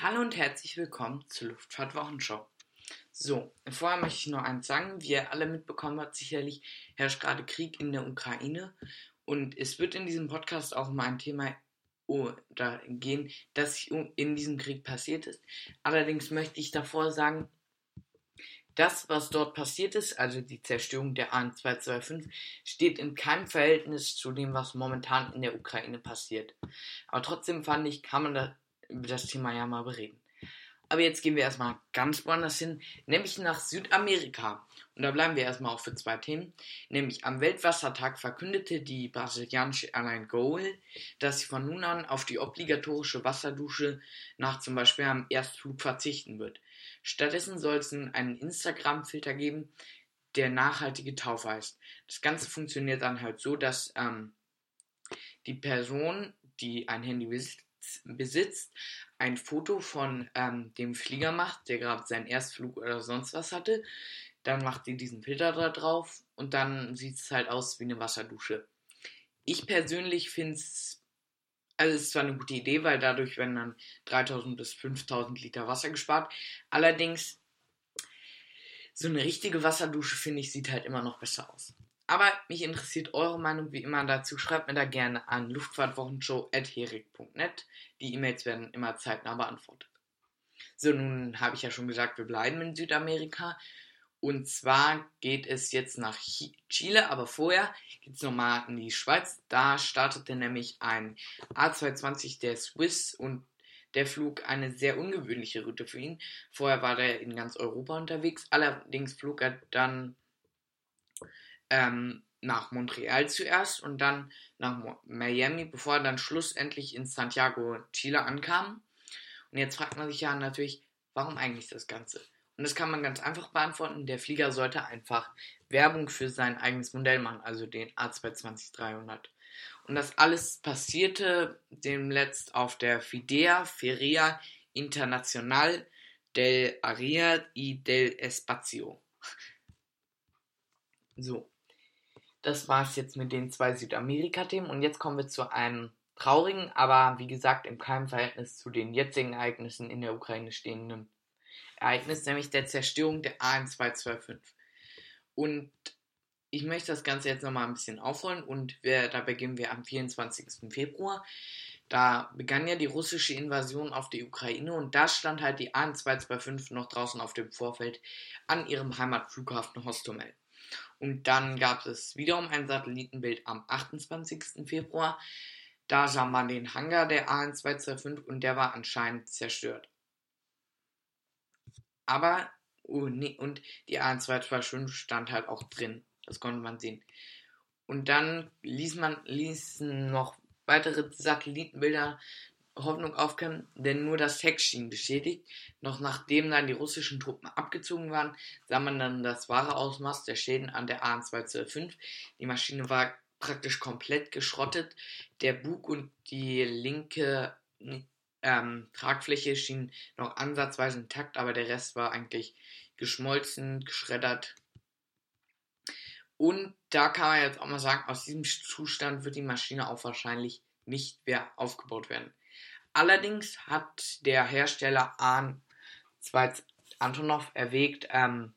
Hallo und herzlich willkommen zur Luftfahrt-Wochenschau. So, vorher möchte ich noch eins sagen. Wie ihr alle mitbekommen habt, sicherlich herrscht gerade Krieg in der Ukraine. Und es wird in diesem Podcast auch um ein Thema oh, gehen, das in diesem Krieg passiert ist. Allerdings möchte ich davor sagen, das, was dort passiert ist, also die Zerstörung der AN-225, steht in keinem Verhältnis zu dem, was momentan in der Ukraine passiert. Aber trotzdem fand ich, kann man da über das Thema ja mal bereden. Aber jetzt gehen wir erstmal ganz woanders hin, nämlich nach Südamerika. Und da bleiben wir erstmal auch für zwei Themen. Nämlich am Weltwassertag verkündete die brasilianische Airline Gol, dass sie von nun an auf die obligatorische Wasserdusche nach zum Beispiel einem Erstflug verzichten wird. Stattdessen soll es einen Instagram-Filter geben, der nachhaltige Taufe heißt. Das Ganze funktioniert dann halt so, dass ähm, die Person, die ein Handy besitzt, besitzt, ein Foto von ähm, dem Flieger macht, der gerade seinen Erstflug oder sonst was hatte. Dann macht sie diesen Filter da drauf und dann sieht es halt aus wie eine Wasserdusche. Ich persönlich finde es, also es ist zwar eine gute Idee, weil dadurch werden dann 3000 bis 5000 Liter Wasser gespart. Allerdings, so eine richtige Wasserdusche, finde ich, sieht halt immer noch besser aus. Aber mich interessiert eure Meinung wie immer dazu. Schreibt mir da gerne an luftfahrtwochenshow.herik.net. Die E-Mails werden immer zeitnah beantwortet. So, nun habe ich ja schon gesagt, wir bleiben in Südamerika. Und zwar geht es jetzt nach Chile, aber vorher geht es nochmal in die Schweiz. Da startete nämlich ein A220 der Swiss und der Flug eine sehr ungewöhnliche Route für ihn. Vorher war er in ganz Europa unterwegs. Allerdings flog er dann ähm, nach Montreal zuerst und dann nach Miami, bevor er dann schlussendlich in Santiago, Chile ankam. Und jetzt fragt man sich ja natürlich, warum eigentlich das Ganze? Und das kann man ganz einfach beantworten. Der Flieger sollte einfach Werbung für sein eigenes Modell machen, also den A220-300. Und das alles passierte demletzt auf der Fidea Feria Internacional del Área y del Espacio. So. Das war es jetzt mit den zwei Südamerika-Themen und jetzt kommen wir zu einem traurigen, aber wie gesagt in keinem Verhältnis zu den jetzigen Ereignissen in der Ukraine stehenden Ereignis, nämlich der Zerstörung der AN225. Und ich möchte das Ganze jetzt nochmal ein bisschen aufrollen und wir, da beginnen wir am 24. Februar. Da begann ja die russische Invasion auf die Ukraine und da stand halt die AN225 noch draußen auf dem Vorfeld an ihrem Heimatflughafen Hostomel. Und dann gab es wiederum ein Satellitenbild am 28. Februar. Da sah man den Hangar der AN225 und der war anscheinend zerstört. Aber, oh nee, und die AN225 stand halt auch drin. Das konnte man sehen. Und dann ließ man, ließen noch weitere Satellitenbilder Hoffnung aufkam, denn nur das Heck schien beschädigt. Noch nachdem dann die russischen Truppen abgezogen waren, sah man dann das wahre Ausmaß der Schäden an der AN-225. Die Maschine war praktisch komplett geschrottet. Der Bug und die linke ähm, Tragfläche schienen noch ansatzweise intakt, aber der Rest war eigentlich geschmolzen, geschreddert. Und da kann man jetzt auch mal sagen, aus diesem Zustand wird die Maschine auch wahrscheinlich nicht mehr aufgebaut werden. Allerdings hat der Hersteller Ahn Antonov erwägt, ähm,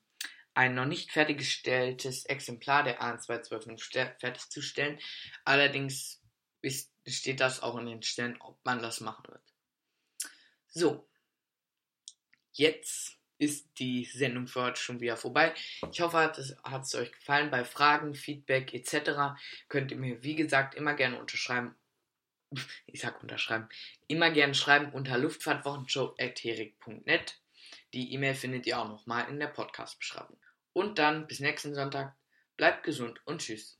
ein noch nicht fertiggestelltes Exemplar der AN212 fertigzustellen. Allerdings ist, steht das auch in den Stellen, ob man das machen wird. So, jetzt ist die Sendung für heute schon wieder vorbei. Ich hoffe, es, hat es euch gefallen. Bei Fragen, Feedback etc. könnt ihr mir, wie gesagt, immer gerne unterschreiben ich sag unterschreiben, immer gerne schreiben unter luftfahrtwochenshow.herik.net. Die E-Mail findet ihr auch nochmal in der Podcast-Beschreibung. Und dann bis nächsten Sonntag. Bleibt gesund und tschüss.